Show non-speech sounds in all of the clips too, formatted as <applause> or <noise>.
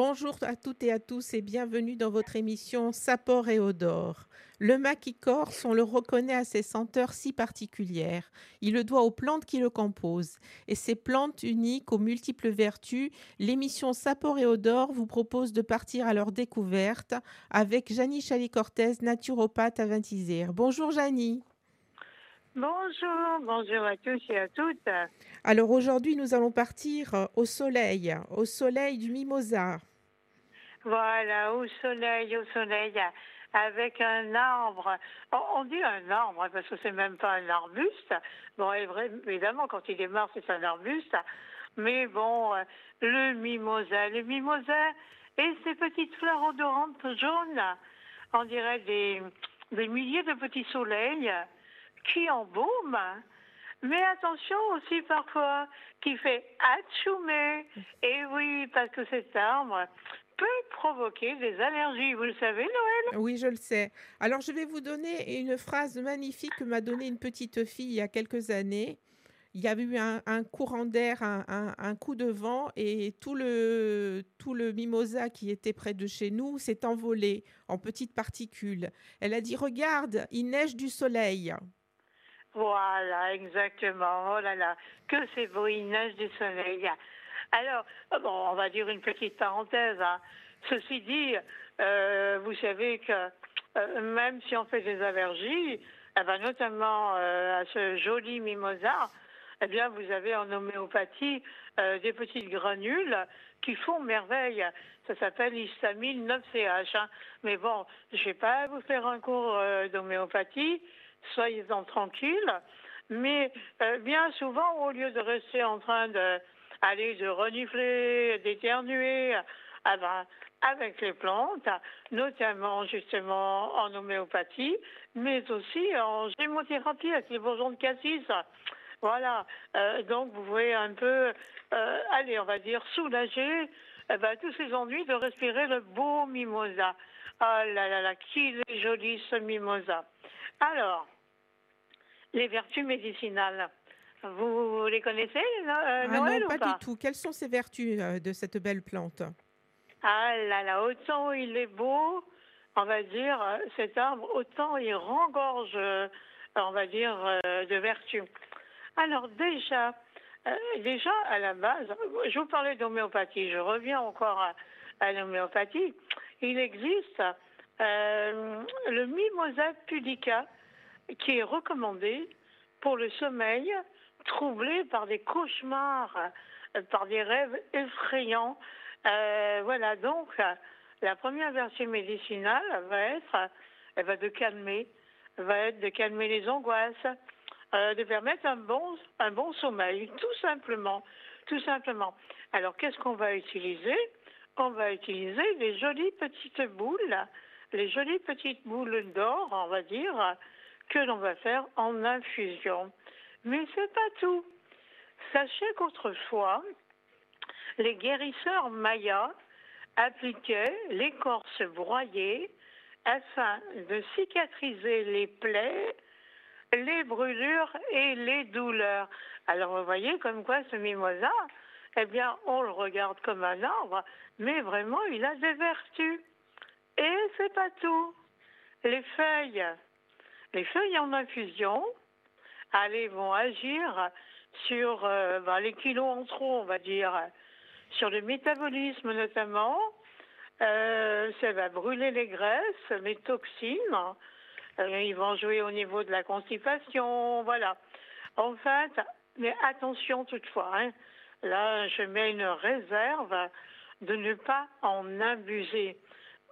Bonjour à toutes et à tous et bienvenue dans votre émission Sapor et Odor. Le maquis corse, on le reconnaît à ses senteurs si particulières. Il le doit aux plantes qui le composent. Et ces plantes uniques aux multiples vertus, l'émission Sapor et Odor vous propose de partir à leur découverte avec Janie Chali-Cortez, naturopathe à Vintisère. Bonjour Janie. Bonjour, bonjour à tous et à toutes. Alors aujourd'hui, nous allons partir au soleil, au soleil du mimosa. Voilà, au soleil, au soleil, avec un arbre. On dit un arbre parce que c'est même pas un arbuste. Bon, évidemment, quand il est mort, c'est un arbuste. Mais bon, euh, le mimosa, le mimosa et ses petites fleurs odorantes jaunes, on dirait des, des milliers de petits soleils qui embaume, mais attention aussi parfois qui fait atchoumer. Et oui, parce que cet arbre provoquer des allergies. Vous le savez, Noël Oui, je le sais. Alors, je vais vous donner une phrase magnifique que m'a donnée une petite fille il y a quelques années. Il y a eu un, courant d'air, un, coup de vent et tout le, tout le mimosa qui était près de chez nous s'est envolé en petites particules. Elle a dit, regarde, il neige du soleil. Voilà, exactement. Oh là là, que c'est beau, il neige du soleil. Alors, bon, on va dire une petite parenthèse. Hein. Ceci dit, euh, vous savez que euh, même si on fait des allergies, eh ben, notamment euh, à ce joli mimosa, eh bien, vous avez en homéopathie des petites granules qui font merveille. Ça s'appelle histamine 9CH. Hein. Mais bon, je ne vais pas vous faire un cours d'homéopathie soyez-en tranquilles. Mais bien souvent, au lieu de rester en train de aller de renifler, d'éternuer, avec les plantes, notamment justement en homéopathie, mais aussi en gémothérapie avec les bourgeons de cassis. Voilà, euh, donc vous pouvez un peu, euh, allez, on va dire, soulager eh ben, tous ces ennuis de respirer le beau mimosa. Ah là là là, qu'il est joli ce mimosa. Alors, les vertus médicinales. Vous les connaissez, euh, ah non, pas, du tout. Quelles sont ces vertus de cette belle plante? Ah là là, autant il est beau, on va dire, euh, cet arbre, autant il rengorge, on va dire, de vertus. Alors déjà, déjà à la base, je vous parlais d'homéopathie, je reviens encore à, l'homéopathie. Il existe le Mimosa pudica, qui est recommandé pour le sommeil troublé par des cauchemars, euh, par des rêves effrayants. Euh, voilà, donc la première version médicinale va être, elle va de calmer, va être de calmer les angoisses, euh, de permettre un bon, un bon sommeil, tout simplement, tout simplement. Alors qu'est-ce qu'on va utiliser? On va utiliser les jolies petites boules, les jolies petites boules d'or, on va dire, que l'on va faire en infusion. Mais c'est pas tout. Sachez qu'autrefois, les guérisseurs mayas appliquaient l'écorce broyée afin de cicatriser les plaies, les brûlures et les douleurs. Alors vous voyez comme quoi ce mimosa, eh bien on le regarde comme un arbre, mais vraiment il a des vertus. Et c'est pas tout. Les feuilles les feuilles en infusion, allez, vont agir sur euh, ben, les kilos en trop, on va dire, sur le métabolisme notamment. Euh, ça va brûler les graisses, les toxines. Euh, ils vont jouer au niveau de la constipation, voilà. En fait, mais attention toutefois, hein, là je mets une réserve de ne pas en abuser.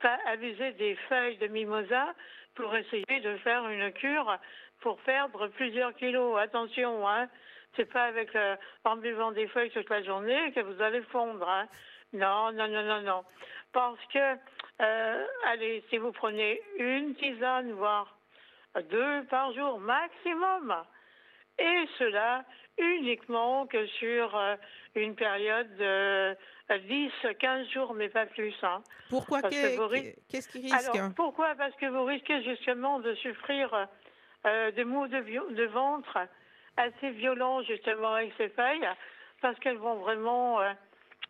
Pas abuser des feuilles de mimosa pour essayer de faire une cure pour perdre plusieurs kilos. Attention, hein, c'est pas avec euh, en buvant des feuilles toute la journée que vous allez fondre. Hein. Non, non, non, non, non. Parce que, euh, allez, si vous prenez une tisane, voire deux par jour maximum, et cela uniquement que sur euh, une période de 10, 15 jours, mais pas plus. Hein. Pourquoi Qu'est-ce qui risque? Alors, Pourquoi? Parce que vous risquez justement de souffrir euh, de maux de, de, ventre assez violents justement avec ces feuilles, parce qu'elles vont vraiment, euh,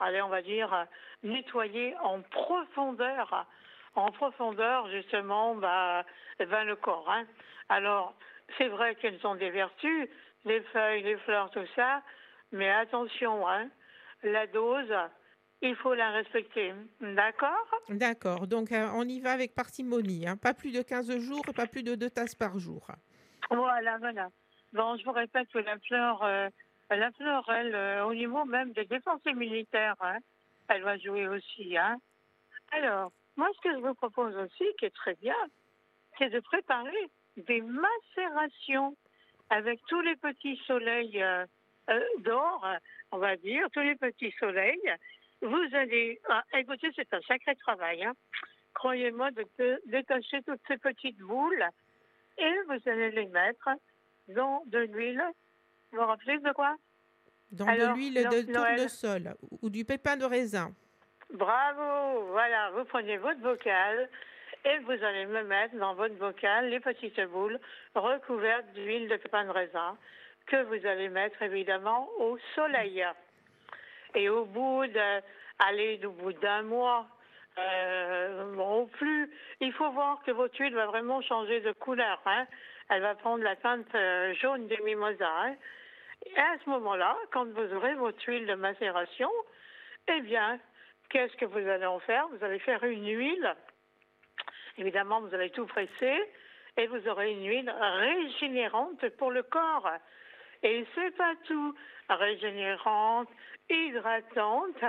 allez, on va dire, nettoyer en profondeur, en profondeur justement, bah, ben, le corps. Hein. Alors, c'est vrai qu'elles ont des vertus, les feuilles, les fleurs, tout ça, mais attention, hein, la dose, il faut la respecter. D'accord? D'accord. Donc, euh, on y va avec parcimonie. Hein. Pas plus de 15 jours pas plus de 2 tasses par jour. Voilà, voilà. Bon, je vous répète que la fleur, euh, la fleur, euh, au niveau même des défenses militaires, hein, elle va jouer aussi. Hein. Alors, moi, ce que je vous propose aussi, qui est très bien, c'est de préparer des macérations avec tous les petits soleils d'or, on va dire, tous les petits soleils vous allez, ah, écoutez, c'est un sacré travail. Hein. Croyez-moi de, détacher toutes ces petites boules et vous allez les mettre dans de l'huile. Vous rappelez de quoi? Dans de l'huile de tournesol ou du pépin de raisin. Bravo, voilà, vous prenez votre bocal et vous allez me mettre dans votre bocal les petites boules recouvertes d'huile de pépin de raisin que vous allez mettre évidemment au soleil. Et au bout de, allez, au bout d'un mois, euh, bon, plus, il faut voir que votre huile va vraiment changer de couleur. Hein. Elle va prendre la teinte euh, jaune des mimosas. Hein. Et à ce moment-là, quand vous aurez votre huile de macération, eh bien, qu'est-ce que vous allez en faire? Vous allez faire une huile. Évidemment, vous allez tout presser et vous aurez une huile régénérante pour le corps. Et c'est pas tout. Régénérante, hydratante.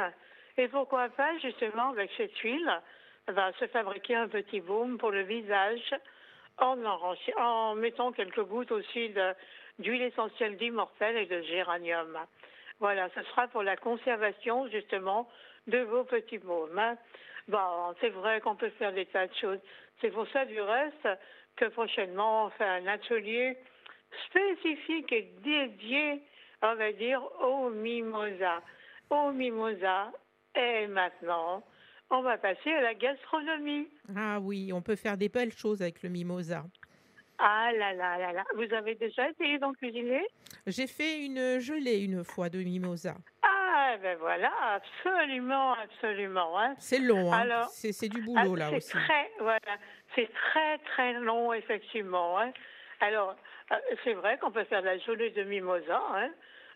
Et pourquoi pas, justement, avec cette huile, va se fabriquer un petit baume pour le visage en, mettant quelques gouttes aussi d'huile essentielle d'immortel et de géranium. Voilà, ce sera pour la conservation, justement, de vos petits baumes. Bon, c'est vrai qu'on peut faire des tas de choses. C'est pour ça, du reste, que prochainement, on fait un atelier spécifique et dédié on va dire au mimosa. Au mimosa. Et maintenant, on va passer à la gastronomie. Ah oui, on peut faire des belles choses avec le mimosa. Ah là là là là. Vous avez déjà essayé d'en cuisiner? J'ai fait une gelée une fois de mimosa. Ah ben voilà, absolument, absolument. Hein. C'est long, hein. c'est du boulot ah, là aussi. Très, voilà, c'est très très long effectivement. Hein. Alors, euh, c'est vrai qu'on peut faire de la gelée de mimosa. Hein.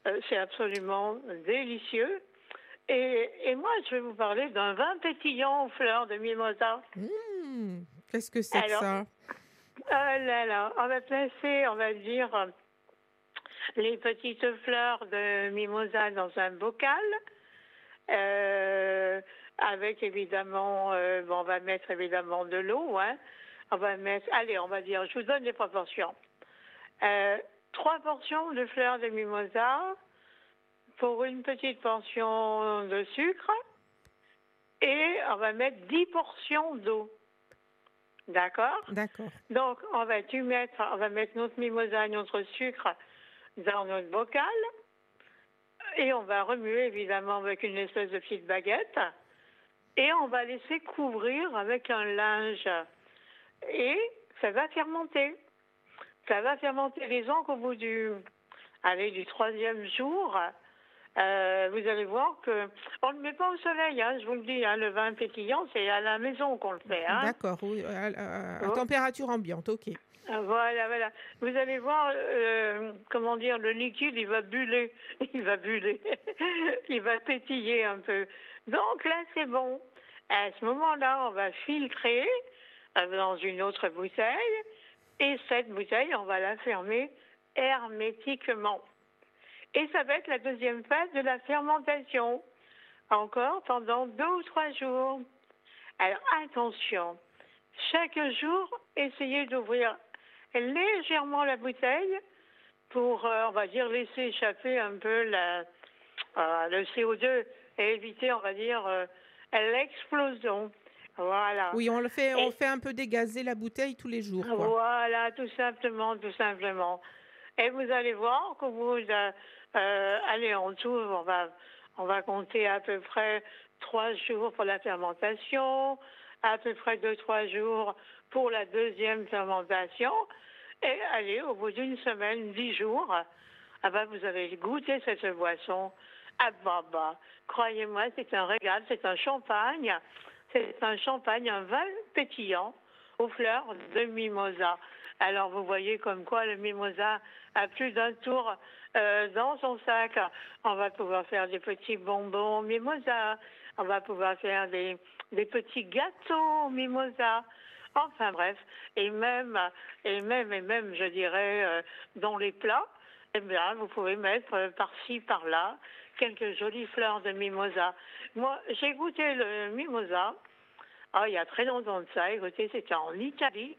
Euh, c'est absolument délicieux. Et, moi, je vais vous parler d'un vin pétillant aux fleurs de mimosa. Mmh, qu'est-ce que c'est que ça? là là, on va placer, on va dire, les petites fleurs de mimosa dans un bocal. Euh, avec évidemment, on va mettre évidemment de l'eau. Hein. On va mettre, allez, on va dire, je vous donne les proportions. Euh, trois portions de fleurs de mimosa pour une petite portion de sucre et on va mettre dix portions d'eau. D'accord? D'accord. Donc, on va, tu mettre, on va mettre notre mimosa et notre sucre dans notre bocal et on va remuer évidemment avec une espèce de petite baguette et on va laisser couvrir avec un linge et ça va fermenter. Ça va fermenter les ongles au bout du, allez, du troisième jour. Euh, vous allez voir que on ne le met pas au soleil, hein, je vous le dis. Hein, le vin pétillant, c'est à la maison qu'on le fait. Hein. D'accord, oui, à, oh. température ambiante, ok. Ah, voilà, voilà. Vous allez voir, euh, comment dire, le liquide, il va buller, <laughs> il va buller, <laughs> il va pétiller un peu. Donc là, c'est bon. À ce moment-là, on va filtrer euh, dans une autre bouteille et cette bouteille, on va la fermer hermétiquement. Et ça va être la deuxième phase de la fermentation, encore pendant deux ou trois jours. Alors attention, chaque jour, essayez d'ouvrir légèrement la bouteille pour, euh, on va dire, laisser échapper un peu la, euh, le CO2 et éviter, on va dire, euh, l'explosion. Voilà. Oui, on le fait, on fait un peu dégazer la bouteille tous les jours. Voilà, tout simplement, tout simplement. Et vous allez voir que vous euh, euh, allez en tout, on va, on va compter à peu près trois jours pour la fermentation, à peu près deux trois jours pour la deuxième fermentation, et allez au bout d'une semaine, dix jours, ah ben, vous avez goûté cette boisson Ah bah croyez-moi, c'est un régal, c'est un champagne. C'est un champagne, un vin pétillant aux fleurs de mimosa. Alors vous voyez comme quoi le mimosa a plus d'un tour euh, dans son sac. On va pouvoir faire des petits bonbons mimosa. On va pouvoir faire des, petits gâteaux mimosa. Enfin bref, et même, et même, et même, je dirais, euh, dans les plats, eh bien, vous pouvez mettre euh, par-ci, par-là, quelques jolies fleurs de mimosa. Moi, j'ai goûté le mimosa, ah, il y a très longtemps de ça, écoutez, c'était en Italie.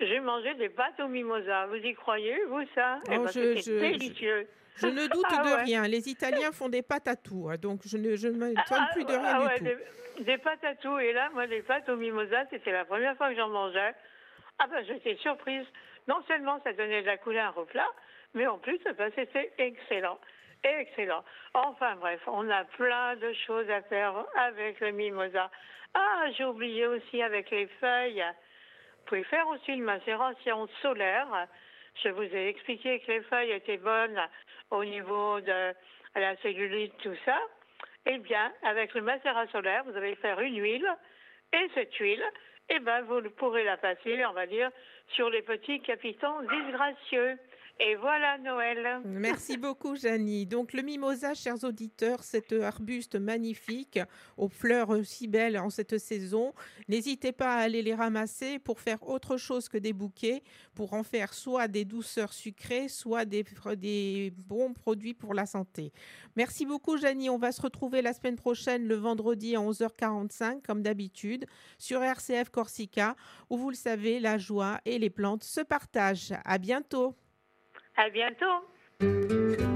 J'ai mangé des pâtes au mimosa. Vous y croyez, vous, ça? Eh oh, ben, je, délicieux. Je, ne doute ah de rien. Les Italiens font des pâtes à tout. Hein, donc, je ne je me ah, plus de rien du tout. Des, pâtes à tout. Et là, moi, les pâtes au mimosa, c'était la première fois que j'en mangeais. Ah ben, j'étais surprise. Non seulement ça donnait de la couleur au plat, mais en plus, ben, c'était excellent. Excellent. Enfin bref, on a plein de choses à faire avec le mimosa. Ah, j'ai oublié aussi avec les feuilles. Vous pouvez faire aussi une macération solaire. Je vous ai expliqué que les feuilles étaient bonnes au niveau de la cellulite, tout ça. Eh bien, avec le macérat solaire, vous allez faire une huile. Et cette huile, eh ben, vous pourrez la passer, on va dire, sur les petits capitons disgracieux. Et voilà Noël. Merci beaucoup, Janie. Donc, le mimosa, chers auditeurs, cet arbuste magnifique aux fleurs si belles en cette saison. N'hésitez pas à aller les ramasser pour faire autre chose que des bouquets, pour en faire soit des douceurs sucrées, soit des, bons produits pour la santé. Merci beaucoup, Janie. On va se retrouver la semaine prochaine, le vendredi à 11h45, comme d'habitude, sur RCF Corsica, où vous le savez, la joie et les plantes se partagent. À bientôt. À bientôt.